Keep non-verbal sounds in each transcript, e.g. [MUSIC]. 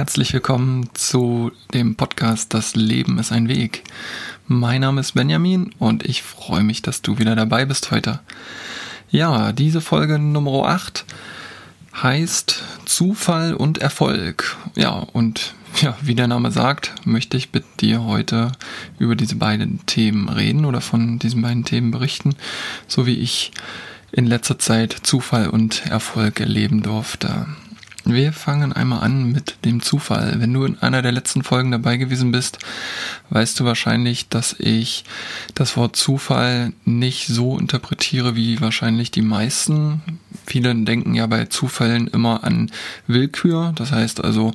Herzlich willkommen zu dem Podcast Das Leben ist ein Weg. Mein Name ist Benjamin und ich freue mich, dass du wieder dabei bist heute. Ja, diese Folge Nummer 8 heißt Zufall und Erfolg. Ja, und ja, wie der Name sagt, möchte ich mit dir heute über diese beiden Themen reden oder von diesen beiden Themen berichten, so wie ich in letzter Zeit Zufall und Erfolg erleben durfte. Wir fangen einmal an mit dem Zufall. Wenn du in einer der letzten Folgen dabei gewesen bist, weißt du wahrscheinlich, dass ich das Wort Zufall nicht so interpretiere wie wahrscheinlich die meisten. Viele denken ja bei Zufällen immer an Willkür. Das heißt also,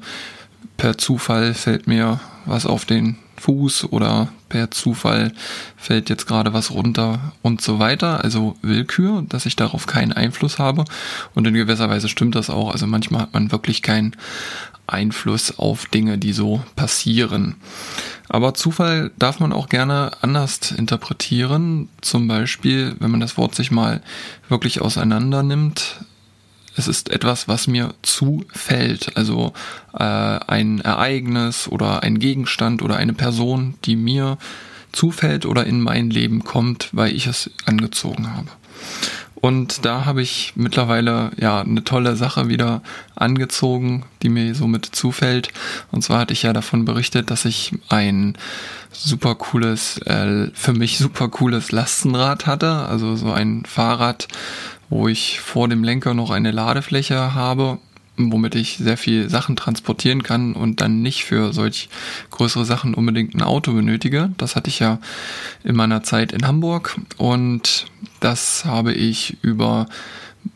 per Zufall fällt mir was auf den Fuß oder per Zufall fällt jetzt gerade was runter und so weiter. Also Willkür, dass ich darauf keinen Einfluss habe. Und in gewisser Weise stimmt das auch. Also manchmal hat man wirklich keinen Einfluss auf Dinge, die so passieren. Aber Zufall darf man auch gerne anders interpretieren. Zum Beispiel, wenn man das Wort sich mal wirklich auseinander nimmt, es ist etwas, was mir zufällt. Also äh, ein Ereignis oder ein Gegenstand oder eine Person, die mir zufällt oder in mein Leben kommt, weil ich es angezogen habe. Und da habe ich mittlerweile ja eine tolle Sache wieder angezogen, die mir somit zufällt. Und zwar hatte ich ja davon berichtet, dass ich ein super cooles, äh, für mich super cooles Lastenrad hatte. Also so ein Fahrrad, wo ich vor dem Lenker noch eine Ladefläche habe, womit ich sehr viel Sachen transportieren kann und dann nicht für solch größere Sachen unbedingt ein Auto benötige. Das hatte ich ja in meiner Zeit in Hamburg und das habe ich über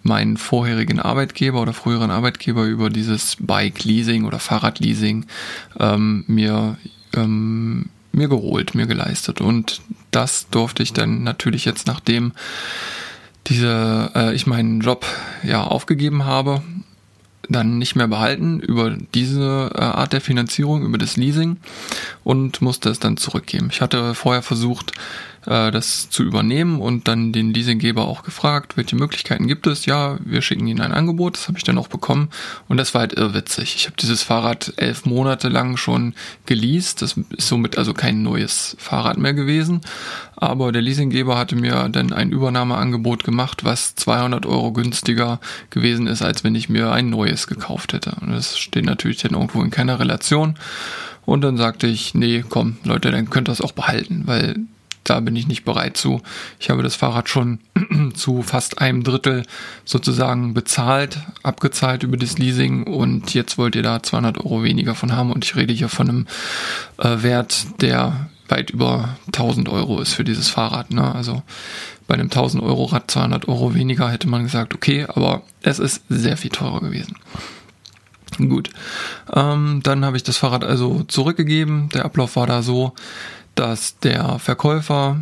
meinen vorherigen Arbeitgeber oder früheren Arbeitgeber über dieses Bike Leasing oder Fahrrad Leasing ähm, mir ähm, mir geholt, mir geleistet und das durfte ich dann natürlich jetzt nachdem diese, äh, ich meinen Job ja aufgegeben habe, dann nicht mehr behalten über diese äh, Art der Finanzierung, über das Leasing und musste es dann zurückgeben. Ich hatte vorher versucht, äh, das zu übernehmen und dann den Leasinggeber auch gefragt, welche Möglichkeiten gibt es. Ja, wir schicken Ihnen ein Angebot, das habe ich dann auch bekommen und das war halt irrwitzig. Ich habe dieses Fahrrad elf Monate lang schon geleast, das ist somit also kein neues Fahrrad mehr gewesen, aber der Leasinggeber hatte mir dann ein Übernahmeangebot gemacht, was 200 Euro günstiger gewesen ist, als wenn ich mir ein neues gekauft hätte. Und das steht natürlich dann irgendwo in keiner Relation. Und dann sagte ich, nee, komm, Leute, dann könnt ihr das auch behalten, weil da bin ich nicht bereit zu. Ich habe das Fahrrad schon [CLEARS THROAT] zu fast einem Drittel sozusagen bezahlt, abgezahlt über das Leasing und jetzt wollt ihr da 200 Euro weniger von haben und ich rede hier von einem äh, Wert, der weit über 1000 Euro ist für dieses Fahrrad. Ne? Also bei einem 1000 Euro Rad 200 Euro weniger hätte man gesagt, okay, aber es ist sehr viel teurer gewesen. Gut, ähm, dann habe ich das Fahrrad also zurückgegeben. Der Ablauf war da so, dass der Verkäufer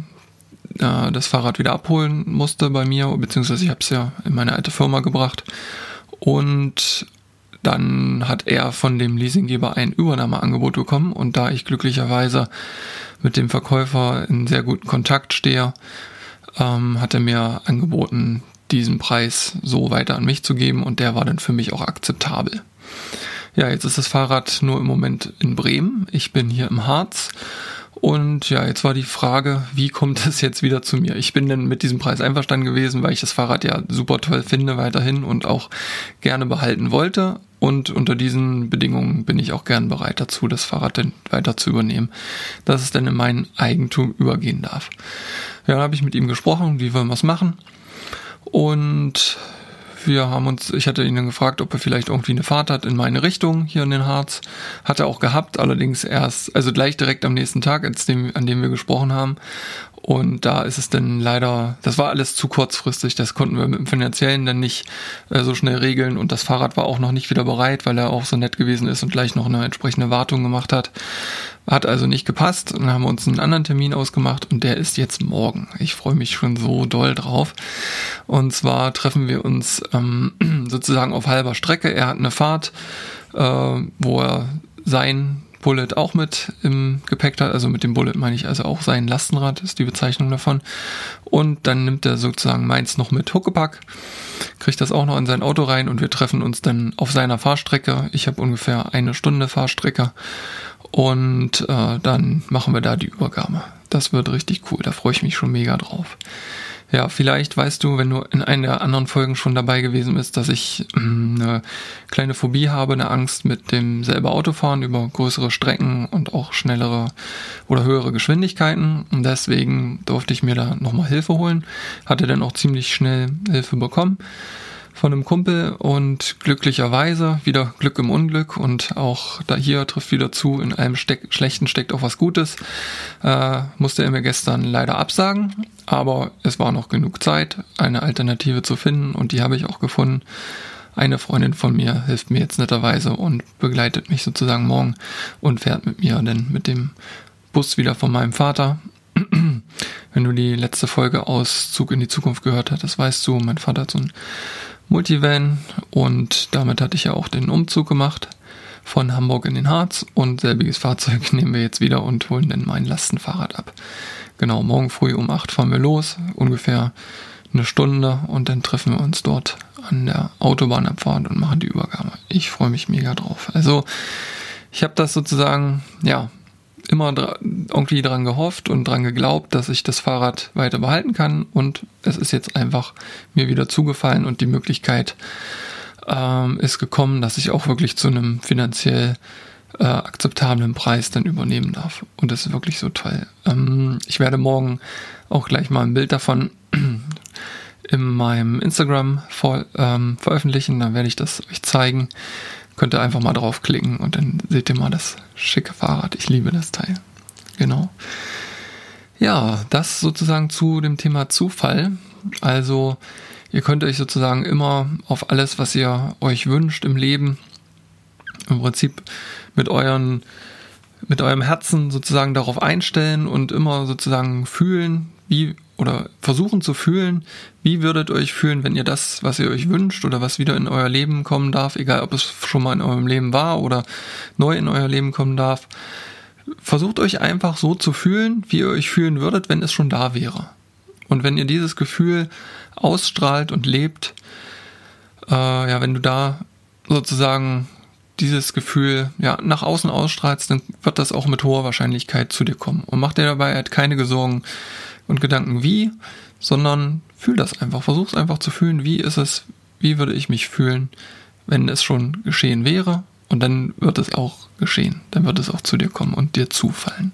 äh, das Fahrrad wieder abholen musste bei mir, beziehungsweise ich habe es ja in meine alte Firma gebracht. Und dann hat er von dem Leasinggeber ein Übernahmeangebot bekommen und da ich glücklicherweise mit dem Verkäufer in sehr guten Kontakt stehe, ähm, hat er mir angeboten, diesen Preis so weiter an mich zu geben und der war dann für mich auch akzeptabel. Ja, jetzt ist das Fahrrad nur im Moment in Bremen. Ich bin hier im Harz und ja, jetzt war die Frage, wie kommt es jetzt wieder zu mir? Ich bin dann mit diesem Preis einverstanden gewesen, weil ich das Fahrrad ja super toll finde weiterhin und auch gerne behalten wollte. Und unter diesen Bedingungen bin ich auch gern bereit dazu, das Fahrrad dann weiter zu übernehmen, dass es dann in mein Eigentum übergehen darf. Ja, dann habe ich mit ihm gesprochen, wie wollen wir es machen? Und wir haben uns, ich hatte ihn dann gefragt, ob er vielleicht irgendwie eine Fahrt hat in meine Richtung hier in den Harz. Hat er auch gehabt, allerdings erst, also gleich direkt am nächsten Tag, als dem, an dem wir gesprochen haben. Und da ist es dann leider, das war alles zu kurzfristig, das konnten wir mit dem Finanziellen dann nicht äh, so schnell regeln und das Fahrrad war auch noch nicht wieder bereit, weil er auch so nett gewesen ist und gleich noch eine entsprechende Wartung gemacht hat. Hat also nicht gepasst. Dann haben wir uns einen anderen Termin ausgemacht und der ist jetzt morgen. Ich freue mich schon so doll drauf. Und zwar treffen wir uns ähm, [CLEARS THROAT] sozusagen auf halber Strecke. Er hat eine Fahrt, äh, wo er sein Bullet auch mit im Gepäck hat. Also mit dem Bullet meine ich also auch sein Lastenrad, ist die Bezeichnung davon. Und dann nimmt er sozusagen meins noch mit Huckepack, kriegt das auch noch in sein Auto rein und wir treffen uns dann auf seiner Fahrstrecke. Ich habe ungefähr eine Stunde Fahrstrecke und äh, dann machen wir da die Übergabe. Das wird richtig cool, da freue ich mich schon mega drauf. Ja, vielleicht weißt du, wenn du in einer der anderen Folgen schon dabei gewesen bist, dass ich äh, eine kleine Phobie habe, eine Angst mit dem selber Autofahren über größere Strecken und auch schnellere oder höhere Geschwindigkeiten. Und deswegen durfte ich mir da nochmal Hilfe holen. Hatte dann auch ziemlich schnell Hilfe bekommen von einem Kumpel und glücklicherweise wieder Glück im Unglück und auch da hier trifft wieder zu, in einem Steck, Schlechten steckt auch was Gutes, äh, musste er mir gestern leider absagen, aber es war noch genug Zeit, eine Alternative zu finden und die habe ich auch gefunden. Eine Freundin von mir hilft mir jetzt netterweise und begleitet mich sozusagen morgen und fährt mit mir dann mit dem Bus wieder von meinem Vater [CLEARS THROAT] wenn du die letzte Folge aus Zug in die Zukunft gehört hast, das weißt du, mein Vater hat so ein Multivan und damit hatte ich ja auch den Umzug gemacht von Hamburg in den Harz und selbiges Fahrzeug [LAUGHS] nehmen wir jetzt wieder und holen dann mein Lastenfahrrad ab. Genau, morgen früh um 8 fahren wir los, ungefähr eine Stunde und dann treffen wir uns dort an der Autobahnabfahrt und machen die Übergabe. Ich freue mich mega drauf. Also ich habe das sozusagen, ja, immer dra irgendwie dran gehofft und dran geglaubt, dass ich das Fahrrad weiter behalten kann und es ist jetzt einfach mir wieder zugefallen und die Möglichkeit ähm, ist gekommen, dass ich auch wirklich zu einem finanziell äh, akzeptablen Preis dann übernehmen darf. Und das ist wirklich so toll. Ähm, ich werde morgen auch gleich mal ein Bild davon [CLEARS THROAT] in meinem Instagram vor, ähm, veröffentlichen, dann werde ich das euch zeigen. Könnt ihr einfach mal draufklicken und dann seht ihr mal das schicke Fahrrad. Ich liebe das Teil. Genau. Ja, das sozusagen zu dem Thema Zufall. Also ihr könnt euch sozusagen immer auf alles, was ihr euch wünscht im Leben, im Prinzip mit euren mit eurem Herzen sozusagen darauf einstellen und immer sozusagen fühlen, wie oder versuchen zu fühlen, wie würdet ihr euch fühlen, wenn ihr das, was ihr euch wünscht oder was wieder in euer Leben kommen darf, egal ob es schon mal in eurem Leben war oder neu in euer Leben kommen darf, versucht euch einfach so zu fühlen, wie ihr euch fühlen würdet, wenn es schon da wäre. Und wenn ihr dieses Gefühl ausstrahlt und lebt, äh, ja, wenn du da sozusagen dieses Gefühl ja, nach außen ausstrahlst, dann wird das auch mit hoher Wahrscheinlichkeit zu dir kommen. Und mach dir dabei halt keine Sorgen und Gedanken wie, sondern fühl das einfach. Versuch es einfach zu fühlen, wie ist es, wie würde ich mich fühlen, wenn es schon geschehen wäre. Und dann wird es auch geschehen. Dann wird es auch zu dir kommen und dir zufallen.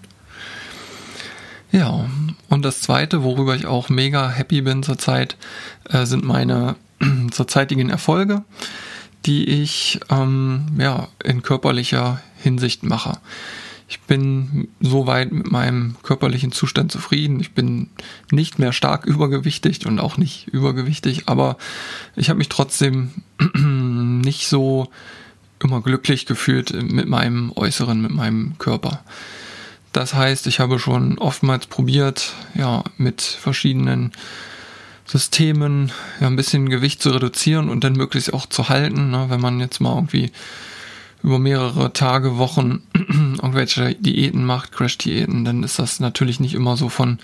Ja, und das zweite, worüber ich auch mega happy bin zurzeit, äh, sind meine [CLEARS THROAT] zurzeitigen Erfolge die ich ähm, ja, in körperlicher Hinsicht mache. Ich bin soweit mit meinem körperlichen Zustand zufrieden. Ich bin nicht mehr stark übergewichtig und auch nicht übergewichtig, aber ich habe mich trotzdem [CLEARS THROAT] nicht so immer glücklich gefühlt mit meinem Äußeren, mit meinem Körper. Das heißt, ich habe schon oftmals probiert, ja, mit verschiedenen Systemen ja, ein bisschen Gewicht zu reduzieren und dann möglichst auch zu halten. Ne? Wenn man jetzt mal irgendwie über mehrere Tage, Wochen irgendwelche Diäten macht, Crash-Diäten, dann ist das natürlich nicht immer so von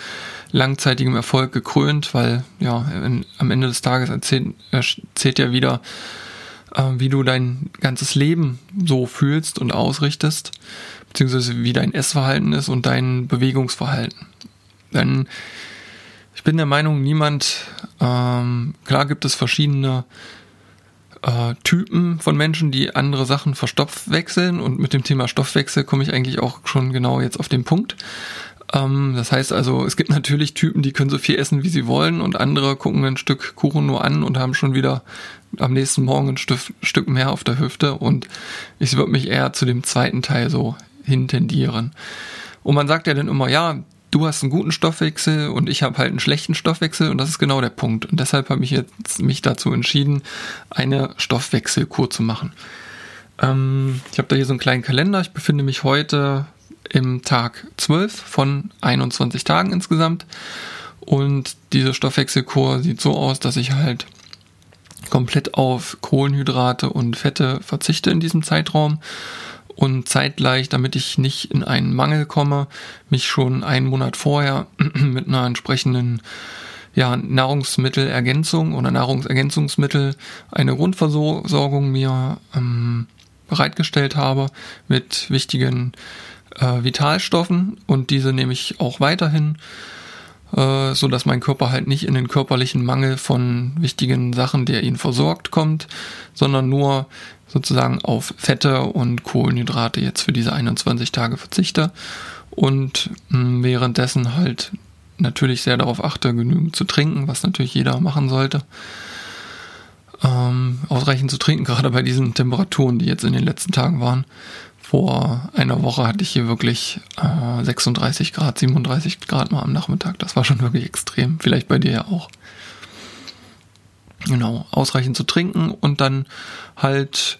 langzeitigem Erfolg gekrönt, weil ja, in, am Ende des Tages erzählt, erzählt ja wieder, äh, wie du dein ganzes Leben so fühlst und ausrichtest, beziehungsweise wie dein Essverhalten ist und dein Bewegungsverhalten. Denn ich bin der Meinung, niemand, ähm, klar gibt es verschiedene äh, Typen von Menschen, die andere Sachen verstoffwechseln und mit dem Thema Stoffwechsel komme ich eigentlich auch schon genau jetzt auf den Punkt. Ähm, das heißt also, es gibt natürlich Typen, die können so viel essen, wie sie wollen und andere gucken ein Stück Kuchen nur an und haben schon wieder am nächsten Morgen ein Stück, Stück mehr auf der Hüfte und ich würde mich eher zu dem zweiten Teil so hintendieren. Und man sagt ja dann immer, ja, du hast einen guten Stoffwechsel und ich habe halt einen schlechten Stoffwechsel und das ist genau der Punkt. Und deshalb habe ich jetzt mich dazu entschieden, eine Stoffwechselkur zu machen. Ähm, ich habe da hier so einen kleinen Kalender. Ich befinde mich heute im Tag 12 von 21 Tagen insgesamt. Und diese Stoffwechselkur sieht so aus, dass ich halt komplett auf Kohlenhydrate und Fette verzichte in diesem Zeitraum und zeitgleich, damit ich nicht in einen Mangel komme, mich schon einen Monat vorher [CLEARS THROAT] mit einer entsprechenden ja, Nahrungsmittelergänzung oder Nahrungsergänzungsmittel eine Grundversorgung mir ähm, bereitgestellt habe mit wichtigen äh, Vitalstoffen. Und diese nehme ich auch weiterhin, äh, so dass mein Körper halt nicht in den körperlichen Mangel von wichtigen Sachen, der ihn versorgt, kommt, sondern nur sozusagen auf Fette und Kohlenhydrate jetzt für diese 21 Tage verzichte und mh, hm, währenddessen halt natürlich sehr darauf achte, genügend zu trinken, was natürlich jeder machen sollte. Ähm, ausreichend zu trinken, [LAUGHS] gerade bei diesen Temperaturen, die jetzt in den letzten Tagen waren. Vor einer Woche hatte ich hier wirklich äh, 36 Grad, 37 Grad mal am Nachmittag. Das war schon wirklich extrem. Vielleicht bei dir ja auch. Genau, ausreichend zu trinken und dann halt,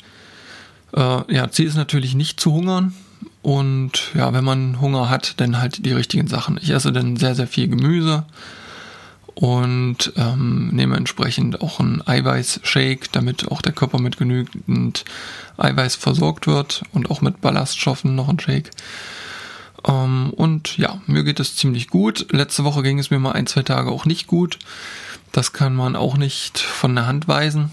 äh, ja, Ziel ist natürlich nicht zu hungern. Und ja, wenn man Hunger hat, dann halt die richtigen Sachen. Ich esse dann sehr, sehr viel Gemüse und ähm, nehme entsprechend auch einen Eiweißshake, damit auch der Körper mit genügend Eiweiß versorgt wird und auch mit Ballaststoffen noch ein Shake. Ähm, und ja, mir geht es ziemlich gut. Letzte Woche ging es mir mal ein, zwei Tage auch nicht gut. Das kann man auch nicht von der Hand weisen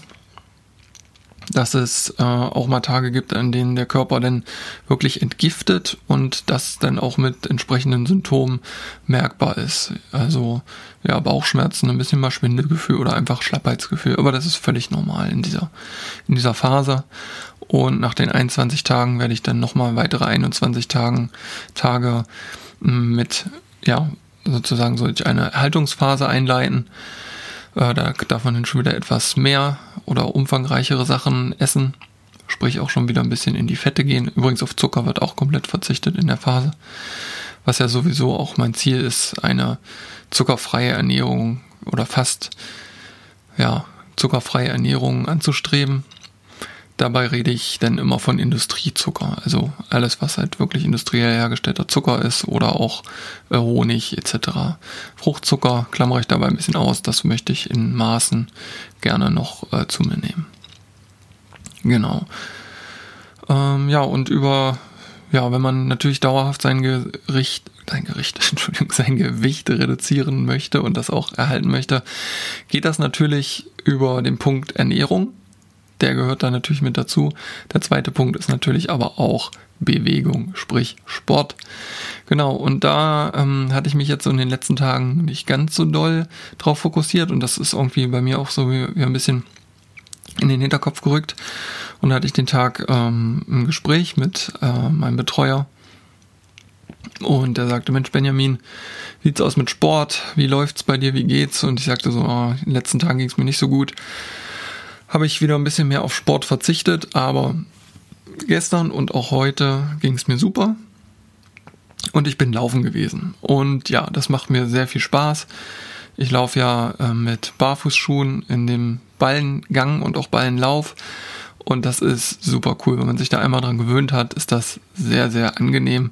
dass es äh, auch mal Tage gibt, an denen der Körper dann wirklich entgiftet und das dann auch mit entsprechenden Symptomen merkbar ist. Also ja, Bauchschmerzen, ein bisschen mal Schwindelgefühl oder einfach Schlappheitsgefühl. Aber das ist völlig normal in dieser, in dieser Phase. Und nach den 21 Tagen werde ich dann nochmal weitere 21 Tagen, Tage mit, ja, sozusagen solch eine Erhaltungsphase einleiten. Äh, da darf man dann schon wieder etwas mehr oder umfangreichere Sachen essen. Sprich auch schon wieder ein bisschen in die Fette gehen. Übrigens auf Zucker wird auch komplett verzichtet in der Phase. Was ja sowieso auch mein Ziel ist, eine zuckerfreie Ernährung oder fast ja, zuckerfreie Ernährung anzustreben. Dabei rede ich dann immer von Industriezucker, also alles, was halt wirklich industriell hergestellter Zucker ist oder auch äh, Honig etc. Fruchtzucker klammere ich dabei ein bisschen aus, das möchte ich in Maßen gerne noch äh, zu mir nehmen. Genau. Ähm, ja, und über, ja, wenn man natürlich dauerhaft sein Gericht, sein Gericht, [LAUGHS] Entschuldigung, sein Gewicht reduzieren möchte und das auch erhalten möchte, geht das natürlich über den Punkt Ernährung der gehört da natürlich mit dazu. Der zweite Punkt ist natürlich aber auch Bewegung, sprich Sport. Genau, und da ähm, hatte ich mich jetzt so in den letzten Tagen nicht ganz so doll drauf fokussiert und das ist irgendwie bei mir auch so wie, wie ein bisschen in den Hinterkopf gerückt. Und da hatte ich den Tag ähm, ein Gespräch mit äh, meinem Betreuer und der sagte, Mensch, Benjamin, wie sieht's aus mit Sport? Wie läuft's bei dir? Wie geht's? Und ich sagte so, oh, in den letzten Tagen ging's mir nicht so gut habe ich wieder ein bisschen mehr auf Sport verzichtet, aber gestern und auch heute ging es mir super. Und ich bin laufen gewesen. Und ja, das macht mir sehr viel Spaß. Ich laufe ja äh, mit Barfußschuhen in dem Ballengang und auch Ballenlauf. Und das ist super cool. Wenn man sich da einmal dran gewöhnt hat, ist das sehr, sehr angenehm.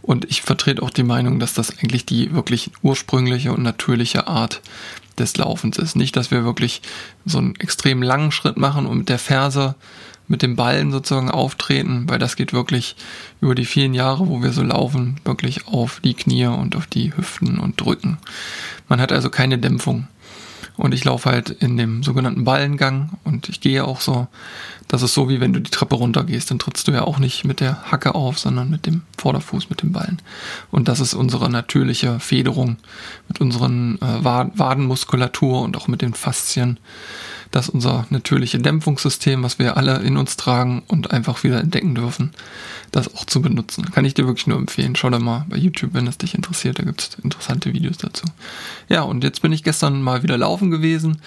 Und ich vertrete auch die Meinung, dass das eigentlich die wirklich ursprüngliche und natürliche Art des Laufens ist. Nicht, dass wir wirklich so einen extrem langen Schritt machen und mit der Ferse, mit dem Ballen sozusagen auftreten, weil das geht wirklich über die vielen Jahre, wo wir so laufen, wirklich auf die Knie und auf die Hüften und drücken. Man hat also keine Dämpfung. Und ich laufe halt in dem sogenannten Ballengang und ich gehe auch so. Das ist so, wie wenn du die Treppe runtergehst, dann trittst du ja auch nicht mit der Hacke auf, sondern mit dem Vorderfuß, mit dem Ballen. Und das ist unsere natürliche Federung mit unseren äh, Wadenmuskulatur und auch mit den Faszien das unser natürliche Dämpfungssystem, was wir alle in uns tragen und einfach wieder entdecken dürfen, das auch zu benutzen. Kann ich dir wirklich nur empfehlen. Schau da mal bei YouTube, wenn es dich interessiert. Da gibt es interessante Videos dazu. Ja, und jetzt bin ich gestern mal wieder laufen gewesen.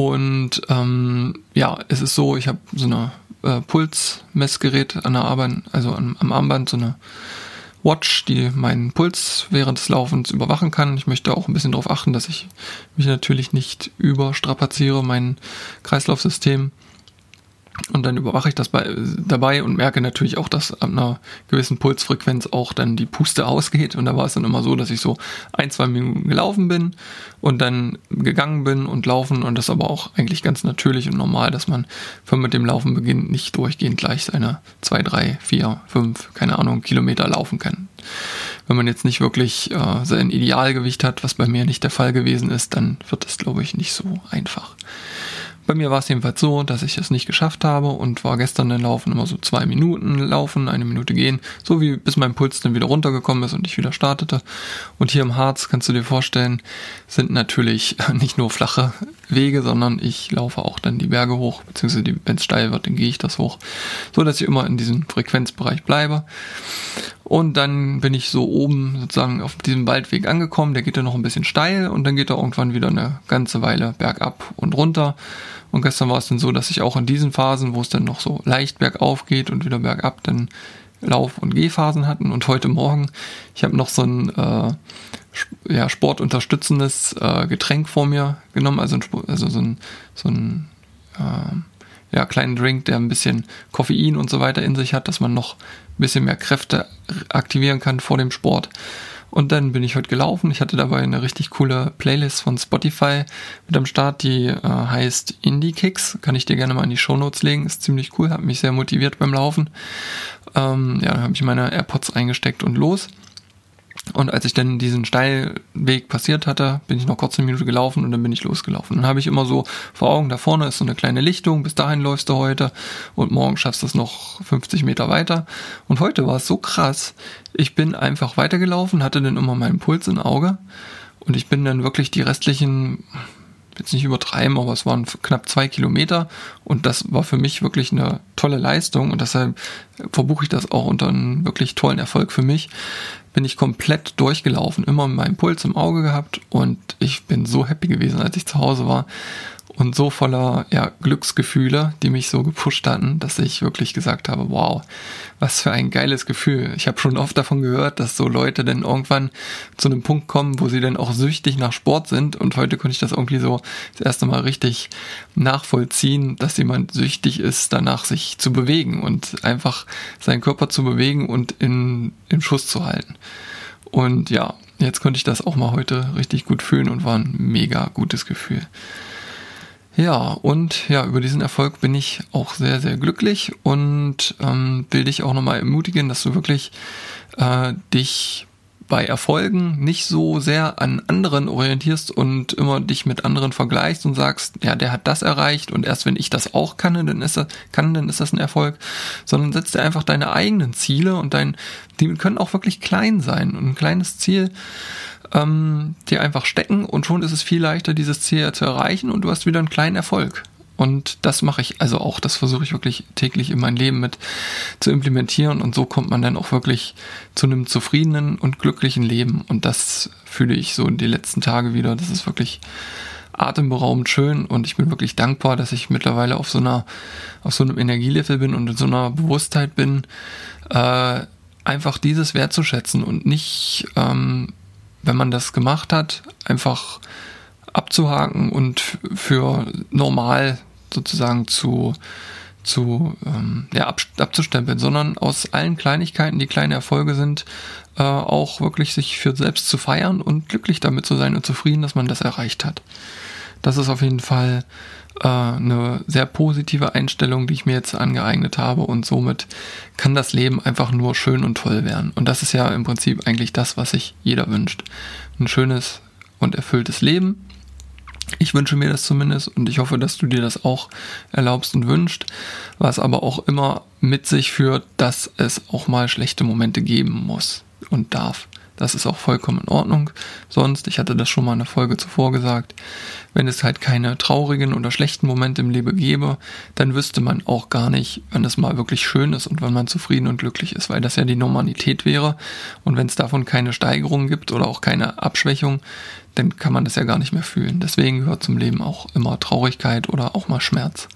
Und ähm, ja, es ist so, ich habe so eine äh, Pulsmessgerät an der Arbeit, also am, am Armband, so eine Watch, die meinen Puls während des Laufens überwachen kann. Ich möchte auch ein bisschen darauf achten, dass ich mich natürlich nicht überstrapaziere, mein Kreislaufsystem. Und dann überwache ich das bei, dabei und merke natürlich auch, dass ab einer gewissen Pulsfrequenz auch dann die Puste ausgeht. Und da war es dann immer so, dass ich so ein, zwei Minuten gelaufen bin und dann gegangen bin und laufen. Und das ist aber auch eigentlich ganz natürlich und normal, dass man, wenn man mit dem Laufen beginnt, nicht durchgehend gleich seine zwei, drei, vier, fünf, keine Ahnung, Kilometer laufen kann. Wenn man jetzt nicht wirklich äh, sein Idealgewicht hat, was bei mir nicht der Fall gewesen ist, dann wird das, glaube ich, nicht so einfach. Bei mir war es jedenfalls so, dass ich es nicht geschafft habe und war gestern dann laufen immer so zwei Minuten laufen, eine Minute gehen, so wie bis mein Puls dann wieder runtergekommen ist und ich wieder startete. Und hier im Harz kannst du dir vorstellen, sind natürlich [LAUGHS] nicht nur flache Wege, sondern ich laufe auch dann die Berge hoch, beziehungsweise wenn es steil wird, dann gehe ich das hoch, so dass ich immer in diesem Frequenzbereich bleibe. Und dann bin ich so oben sozusagen auf diesem Waldweg angekommen. Der geht dann noch ein bisschen steil und dann geht er irgendwann wieder eine ganze Weile bergab und runter. Und gestern war es dann so, dass ich auch in diesen Phasen, wo es dann noch so leicht bergauf geht und wieder bergab, dann Lauf- und Gehphasen hatten. Und heute Morgen, ich habe noch so ein äh, ja, sportunterstützendes äh, Getränk vor mir genommen, also, ein, also so ein, so ein äh, ja, kleinen Drink, der ein bisschen Koffein und so weiter in sich hat, dass man noch ein bisschen mehr Kräfte aktivieren kann vor dem Sport. Und dann bin ich heute gelaufen. Ich hatte dabei eine richtig coole Playlist von Spotify mit am Start, die äh, heißt Indie Kicks. Kann ich dir gerne mal in die Show Notes legen. Ist ziemlich cool, hat mich sehr motiviert beim Laufen. Ähm, ja, dann habe ich meine AirPods eingesteckt und los. Und als ich dann diesen Steilweg passiert hatte, bin ich noch kurz eine Minute gelaufen und dann bin ich losgelaufen. Dann habe ich immer so vor Augen, da vorne ist so eine kleine Lichtung, bis dahin läufst du heute und morgen schaffst du es noch 50 Meter weiter. Und heute war es so krass, ich bin einfach weitergelaufen, hatte dann immer meinen Puls im Auge und ich bin dann wirklich die restlichen jetzt nicht übertreiben, aber es waren knapp zwei Kilometer und das war für mich wirklich eine tolle Leistung und deshalb verbuche ich das auch unter einen wirklich tollen Erfolg für mich. Bin ich komplett durchgelaufen, immer meinen Puls im Auge gehabt und ich bin so happy gewesen, als ich zu Hause war und so voller ja, Glücksgefühle, die mich so gepusht hatten, dass ich wirklich gesagt habe, wow, was für ein geiles Gefühl. Ich habe schon oft davon gehört, dass so Leute dann irgendwann zu einem Punkt kommen, wo sie dann auch süchtig nach Sport sind und heute konnte ich das irgendwie so das erste Mal richtig nachvollziehen, dass jemand süchtig ist, danach sich zu bewegen und einfach seinen Körper zu bewegen und in, in Schuss zu halten. Und ja, jetzt konnte ich das auch mal heute richtig gut fühlen und war ein mega gutes Gefühl. Ja, und ja, über diesen Erfolg bin ich auch sehr, sehr glücklich und ähm, will dich auch nochmal ermutigen, dass du wirklich äh, dich bei Erfolgen nicht so sehr an anderen orientierst und immer dich mit anderen vergleichst und sagst, ja, der hat das erreicht und erst wenn ich das auch kann, dann ist das, kann, dann ist das ein Erfolg, sondern setz dir einfach deine eigenen Ziele und dein, die können auch wirklich klein sein und ein kleines Ziel ähm, dir einfach stecken und schon ist es viel leichter, dieses Ziel zu erreichen und du hast wieder einen kleinen Erfolg. Und das mache ich also auch, das versuche ich wirklich täglich in mein Leben mit zu implementieren und so kommt man dann auch wirklich zu einem zufriedenen und glücklichen Leben. Und das fühle ich so in die letzten Tage wieder. Das ist wirklich atemberaubend schön und ich bin wirklich dankbar, dass ich mittlerweile auf so einer, auf so einem Energielevel bin und in so einer Bewusstheit bin, äh, einfach dieses wertzuschätzen und nicht ähm, wenn man das gemacht hat, einfach abzuhaken und für normal sozusagen zu, zu ähm, ja, ab, abzustempeln, sondern aus allen Kleinigkeiten, die kleine Erfolge sind, äh, auch wirklich sich für selbst zu feiern und glücklich damit zu sein und zufrieden, dass man das erreicht hat. Das ist auf jeden Fall äh, eine sehr positive Einstellung, die ich mir jetzt angeeignet habe und somit kann das Leben einfach nur schön und toll werden. Und das ist ja im Prinzip eigentlich das, was sich jeder wünscht. Ein schönes und erfülltes Leben. Ich wünsche mir das zumindest und ich hoffe, dass du dir das auch erlaubst und wünscht, was aber auch immer mit sich führt, dass es auch mal schlechte Momente geben muss und darf. Das ist auch vollkommen in Ordnung. Sonst, ich hatte das schon mal in der Folge zuvor gesagt, wenn es halt keine traurigen oder schlechten Momente im Leben gäbe, dann wüsste man auch gar nicht, wenn es mal wirklich schön ist und wenn man zufrieden und glücklich ist, weil das ja die Normalität wäre. Und wenn es davon keine Steigerung gibt oder auch keine Abschwächung, dann kann man das ja gar nicht mehr fühlen. Deswegen gehört zum Leben auch immer Traurigkeit oder auch mal Schmerz.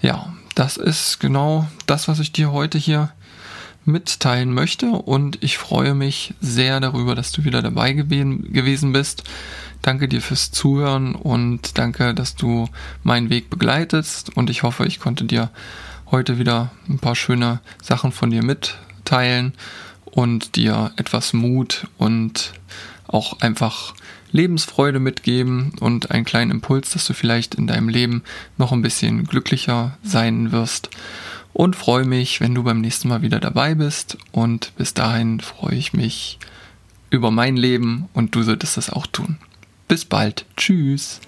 Ja, das ist genau das, was ich dir heute hier mitteilen möchte und ich freue mich sehr darüber, dass du wieder dabei gewesen bist. Danke dir fürs Zuhören und danke, dass du meinen Weg begleitest und ich hoffe, ich konnte dir heute wieder ein paar schöne Sachen von dir mitteilen und dir etwas Mut und auch einfach Lebensfreude mitgeben und einen kleinen Impuls, dass du vielleicht in deinem Leben noch ein bisschen glücklicher sein wirst. Und freue mich, wenn du beim nächsten Mal wieder dabei bist. Und bis dahin freue ich mich über mein Leben und du solltest das auch tun. Bis bald. Tschüss.